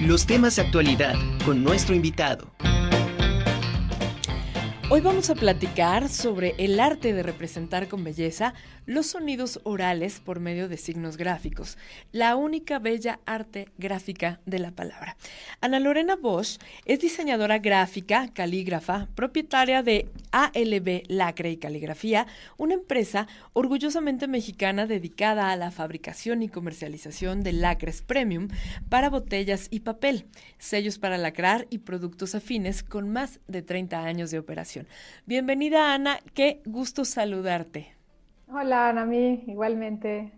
Los temas de actualidad con nuestro invitado. Hoy vamos a platicar sobre el arte de representar con belleza los sonidos orales por medio de signos gráficos, la única bella arte gráfica de la palabra. Ana Lorena Bosch es diseñadora gráfica, calígrafa, propietaria de ALB Lacre y Caligrafía, una empresa orgullosamente mexicana dedicada a la fabricación y comercialización de lacres premium para botellas y papel, sellos para lacrar y productos afines con más de 30 años de operación. Bienvenida Ana, qué gusto saludarte. Hola, Anami, igualmente.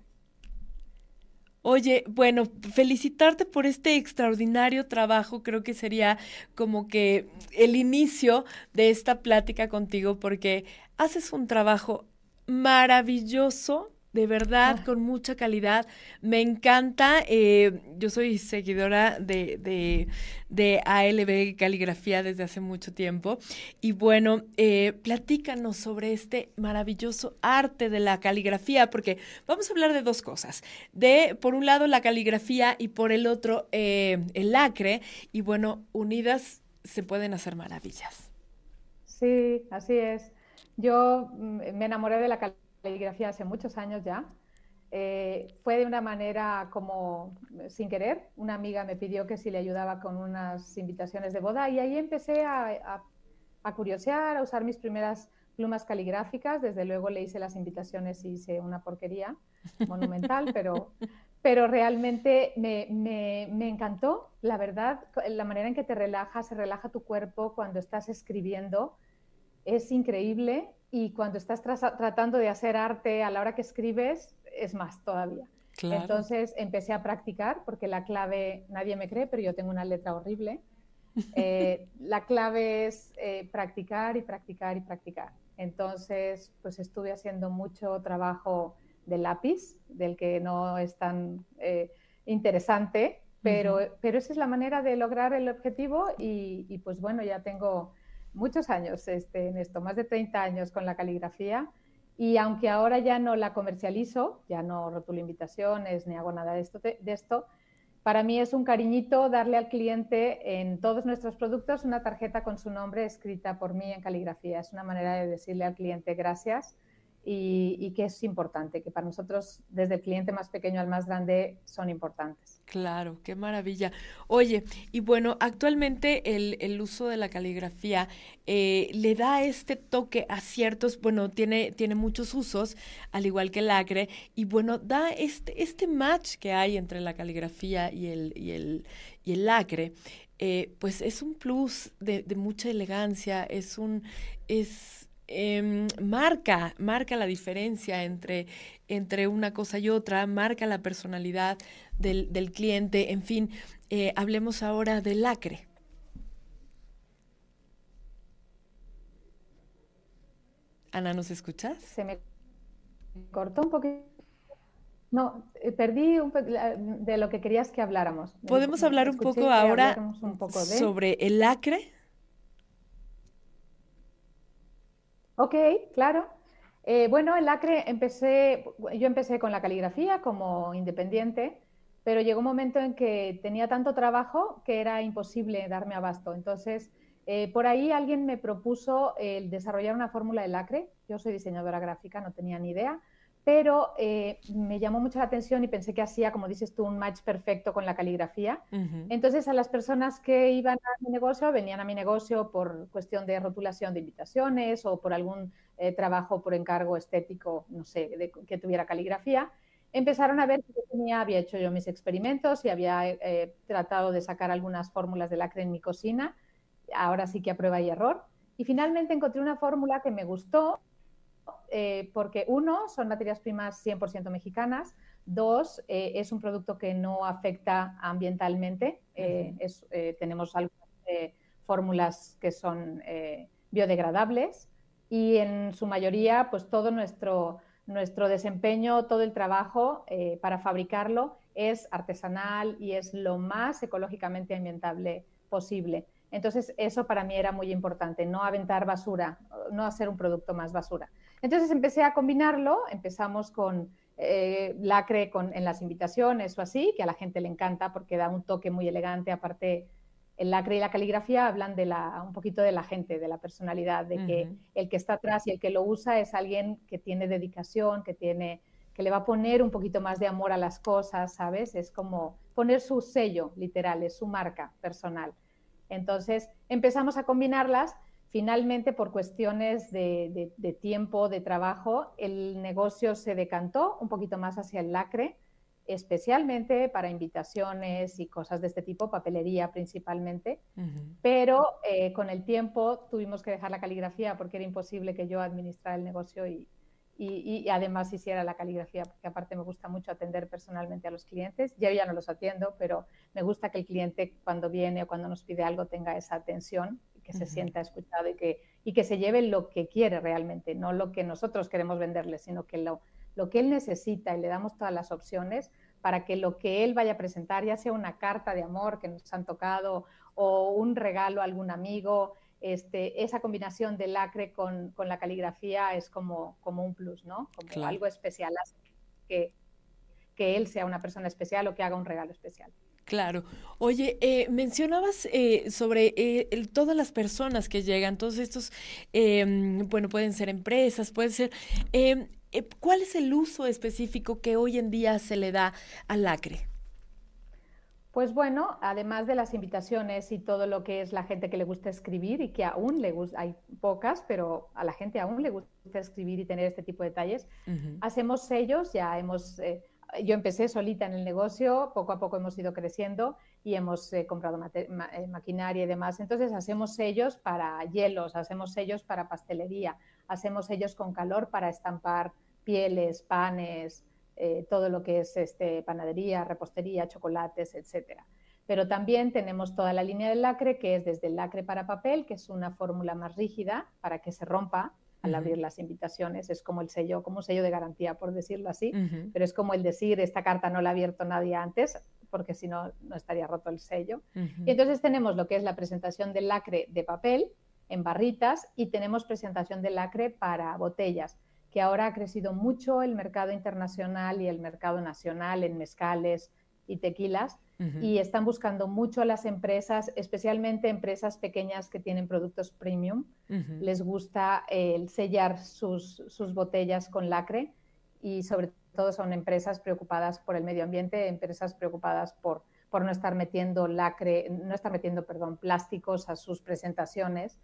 Oye, bueno, felicitarte por este extraordinario trabajo. Creo que sería como que el inicio de esta plática contigo porque haces un trabajo maravilloso de verdad, ah. con mucha calidad. Me encanta. Eh, yo soy seguidora de, de, de, ALB Caligrafía desde hace mucho tiempo. Y bueno, eh, platícanos sobre este maravilloso arte de la caligrafía, porque vamos a hablar de dos cosas. De, por un lado, la caligrafía y por el otro, eh, el lacre. Y bueno, unidas se pueden hacer maravillas. Sí, así es. Yo mm, me enamoré de la caligrafía caligrafía hace muchos años ya. Eh, fue de una manera como sin querer. Una amiga me pidió que si le ayudaba con unas invitaciones de boda y ahí empecé a, a, curiosear, a usar mis primeras plumas caligráficas. Desde luego le hice las invitaciones y hice una porquería monumental, pero, pero realmente me, me, me, encantó, la verdad, la manera en que te relajas, se relaja tu cuerpo cuando estás escribiendo. Es increíble y cuando estás tratando de hacer arte a la hora que escribes, es más todavía. Entonces empecé a practicar porque la clave, nadie me cree, pero yo tengo una letra horrible. Eh, la clave es eh, practicar y practicar y practicar. Entonces, pues estuve haciendo mucho trabajo de lápiz, del que no es tan eh, interesante, pero, pero esa es la manera de lograr el objetivo y, y pues bueno, ya tengo muchos años este, en esto, más de 30 años con la caligrafía. Y aunque ahora ya no la comercializo, ya no rotulo invitaciones ni hago nada de esto, de esto, para mí es un cariñito darle al cliente en todos nuestros productos una tarjeta con su nombre escrita por mí en caligrafía. Es una manera de decirle al cliente gracias y, que es importante, que para nosotros, desde el cliente más pequeño al más grande, son importantes. Claro, qué maravilla. Oye, y bueno, actualmente el, uso de la caligrafía eh, le da este toque a ciertos, bueno, tiene, tiene muchos usos, al igual que el acre, y bueno, da este, este match que hay entre la caligrafía y el, y el, y el lacre. Eh, pues es un plus de, de mucha elegancia, es un, es Em, marca, marca la diferencia entre, entre una cosa y otra, marca la personalidad del, del cliente, en fin, eh, hablemos ahora del lacre. Ana, ¿nos escuchas? Se me cortó un poquito. No, eh, perdí un de lo que querías que habláramos. ¿Podemos hablar un poco ahora sobre el lacre? Ok, claro. Eh, bueno, el Acre empecé, yo empecé con la caligrafía como independiente, pero llegó un momento en que tenía tanto trabajo que era imposible darme abasto. Entonces, eh, por ahí alguien me propuso desarrollar una fórmula del Acre. Yo soy diseñadora gráfica, no tenía ni idea pero eh, me llamó mucho la atención y pensé que hacía, como dices tú, un match perfecto con la caligrafía. Entonces, a las personas que iban a mi negocio, venían a mi negocio por cuestión de rotulación de invitaciones o por algún eh, trabajo por encargo estético, no sé, que tuviera caligrafía, empezaron a ver que tenía, había hecho yo mis experimentos y había eh, tratado de sacar algunas fórmulas de lacre en mi cocina, ahora sí que a prueba y error. Y finalmente encontré una fórmula que me gustó eh, porque uno, son materias primas 100% mexicanas, dos, eh, es un producto que no afecta ambientalmente, eh, tenemos algunas fórmulas que son biodegradables y en su mayoría, pues todo nuestro, nuestro desempeño, todo el trabajo para fabricarlo es artesanal y es lo más ecológicamente ambientable posible. Entonces, eso para mí era muy importante, no aventar basura, no hacer un producto más basura. Entonces empecé a combinarlo, empezamos con eh, lacre con, en las invitaciones o así, que a la gente le encanta porque da un toque muy elegante. Aparte, el lacre y la caligrafía hablan de la, un poquito de la gente, de la personalidad, de que el que está atrás y el que lo usa es alguien que tiene dedicación, que tiene que le va a poner un poquito más de amor a las cosas, ¿sabes? Es como poner su sello, literal, es su marca personal. Entonces empezamos a combinarlas. Finalmente, por cuestiones de, tiempo, de trabajo, el negocio se decantó un poquito más hacia el lacre, especialmente para invitaciones y cosas de este tipo, papelería principalmente. Pero eh, con el tiempo tuvimos que dejar la caligrafía porque era imposible que yo administrara el negocio y, y, además hiciera la caligrafía, porque aparte me gusta mucho atender personalmente a los clientes. Yo ya no los atiendo, pero me gusta que el cliente cuando viene o cuando nos pide algo tenga esa atención, que se sienta escuchado y que, y que se lleve lo que quiere realmente, no lo que nosotros queremos venderle, sino que lo, lo que él necesita y le damos todas las opciones para que lo que él vaya a presentar, ya sea una carta de amor que nos han tocado o un regalo a algún amigo, este, esa combinación del lacre con, la caligrafía es como, como un plus, ¿no? Como algo especial, que, que él sea una persona especial o que haga un regalo especial. Claro. Oye, eh, mencionabas eh, sobre eh, todas las personas que llegan, todos estos, em, bueno, pueden ser empresas, pueden ser... Em, ¿Cuál es el uso específico que hoy en día se le da al lacre? Pues bueno, además de las invitaciones y todo lo que es la gente que le gusta escribir y que aún le gusta, hay pocas, pero a la gente aún le gusta escribir y tener este tipo de detalles, hacemos sellos, ya hemos, eh, yo empecé solita en el negocio, poco a poco hemos ido creciendo y hemos eh, comprado eh, maquinaria y demás, entonces hacemos sellos para hielos, hacemos sellos para pastelería, hacemos sellos con calor para estampar pieles, panes, eh, todo lo que es este, panadería, repostería, chocolates, etcétera. Pero también tenemos toda la línea del lacre, que es desde el lacre para papel, que es una fórmula más rígida para que se rompa al abrir las invitaciones. Es como el sello, como un sello de garantía, por decirlo así, pero es como el decir, esta carta no la ha abierto nadie antes, porque si no, no estaría roto el sello. Y entonces tenemos lo que es la presentación del lacre de papel en barritas y tenemos presentación del lacre para botellas que ahora ha crecido mucho el mercado internacional y el mercado nacional en mezcales y tequilas y están buscando mucho a las empresas, especialmente empresas pequeñas que tienen productos premium. Les gusta el sellar sus, sus botellas con lacre y sobre todo son empresas preocupadas por el medio ambiente, empresas preocupadas por, por no estar metiendo lacre, no estar metiendo, perdón, plásticos a sus presentaciones.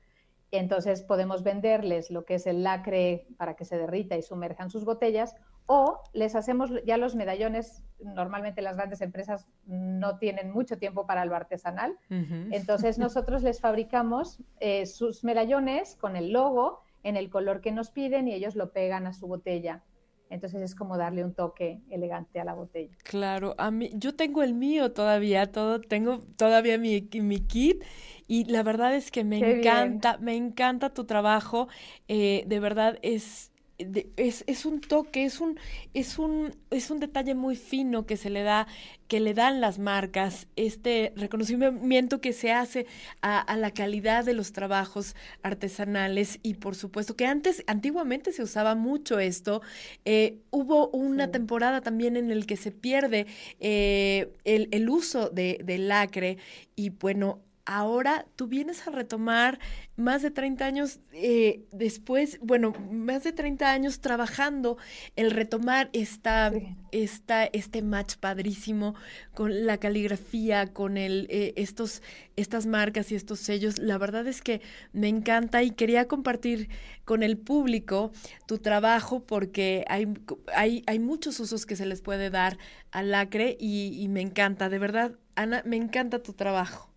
Entonces podemos venderles lo que es el lacre para que se derrita y sumerjan sus botellas o les hacemos ya los medallones. Normalmente las grandes empresas no tienen mucho tiempo para lo artesanal. Entonces nosotros les fabricamos eh, sus medallones con el logo en el color que nos piden y ellos lo pegan a su botella. Entonces es como darle un toque elegante a la botella. Claro, a mí, yo tengo el mío todavía, todo, tengo todavía mi, mi kit y la verdad es que me encanta, me encanta tu trabajo, eh, de verdad es es, es, un toque, es un, es un, es un detalle muy fino que se le da, que le dan las marcas, este reconocimiento que se hace a, la calidad de los trabajos artesanales y por supuesto que antes, antiguamente se usaba mucho esto. Eh, hubo una temporada también en el que se pierde eh, el, el, uso de, del lacre y bueno, ahora tú vienes a retomar más de 30 años eh, después, bueno, más de 30 años trabajando, el retomar esta, esta, este match padrísimo con la caligrafía, con el, eh, estos, estas marcas y estos sellos. La verdad es que me encanta y quería compartir con el público tu trabajo porque hay, hay, hay muchos usos que se les puede dar al lacre y, y me encanta, de verdad, Ana, me encanta tu trabajo.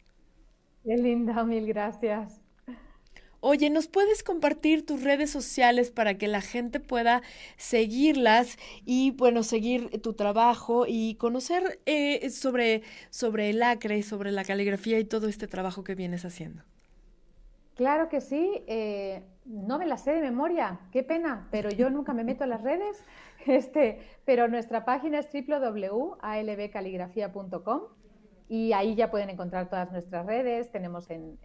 Qué linda, mil gracias. Oye, ¿nos puedes compartir tus redes sociales para que la gente pueda seguirlas y, bueno, seguir tu trabajo y conocer eh, sobre, sobre el acre, sobre la caligrafía y todo este trabajo que vienes haciendo? Claro que sí. Eh, no me la sé de memoria, qué pena, pero yo nunca me meto en las redes. Este, pero nuestra página es www.albcaligrafía.com y ahí ya pueden encontrar todas nuestras redes, tenemos en,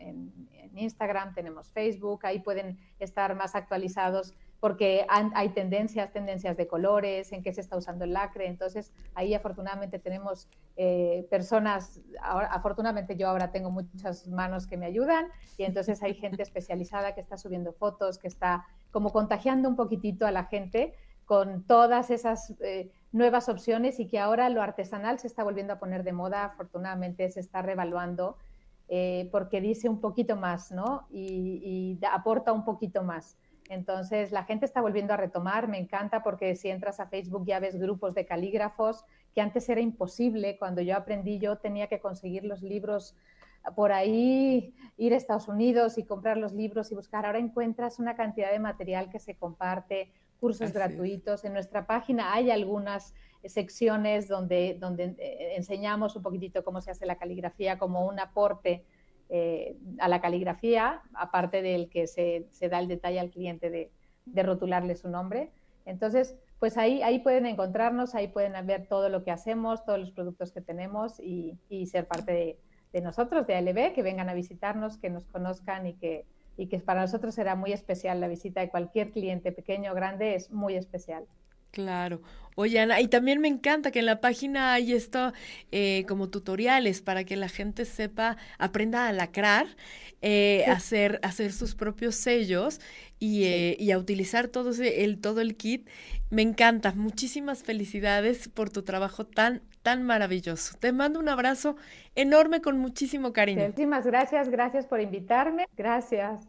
Instagram, tenemos Facebook, ahí pueden estar más actualizados porque hay tendencias, tendencias de colores, en qué se está usando el lacre. Entonces, ahí afortunadamente tenemos eh, personas, afortunadamente yo ahora tengo muchas manos que me ayudan y entonces hay gente especializada que está subiendo fotos, que está como contagiando un poquitito a la gente con todas esas eh, nuevas opciones y que ahora lo artesanal se está volviendo a poner de moda, afortunadamente se está revaluando eh, porque dice un poquito más, ¿no? y aporta un poquito más. Entonces, la gente está volviendo a retomar, me encanta porque si entras a Facebook ya ves grupos de calígrafos, que antes era imposible, cuando yo aprendí yo tenía que conseguir los libros por ahí, ir a Estados Unidos y comprar los libros y buscar. Ahora encuentras una cantidad de material que se comparte, cursos gratuitos. En nuestra página hay algunas secciones donde, donde eh, enseñamos un poquitito cómo se hace la caligrafía como un aporte eh, a la caligrafía, aparte del que se, da el detalle al cliente de, rotularle su nombre. Entonces, pues ahí, ahí pueden encontrarnos, ahí pueden ver todo lo que hacemos, todos los productos que tenemos y, ser parte de, nosotros, de ALB, que vengan a visitarnos, que nos conozcan y que, y que para nosotros será muy especial la visita de cualquier cliente, pequeño o grande, es muy especial. Claro. Oye, Ana, y también me encanta que en la página hay esto eh, como tutoriales para que la gente sepa, aprenda a lacrar, eh, hacer, hacer sus propios sellos y, eh, y a utilizar todo, el, todo el kit. Me encanta. Muchísimas felicidades por tu trabajo tan, tan maravilloso. Te mando un abrazo enorme con muchísimo cariño. Muchísimas gracias, gracias por invitarme. Gracias.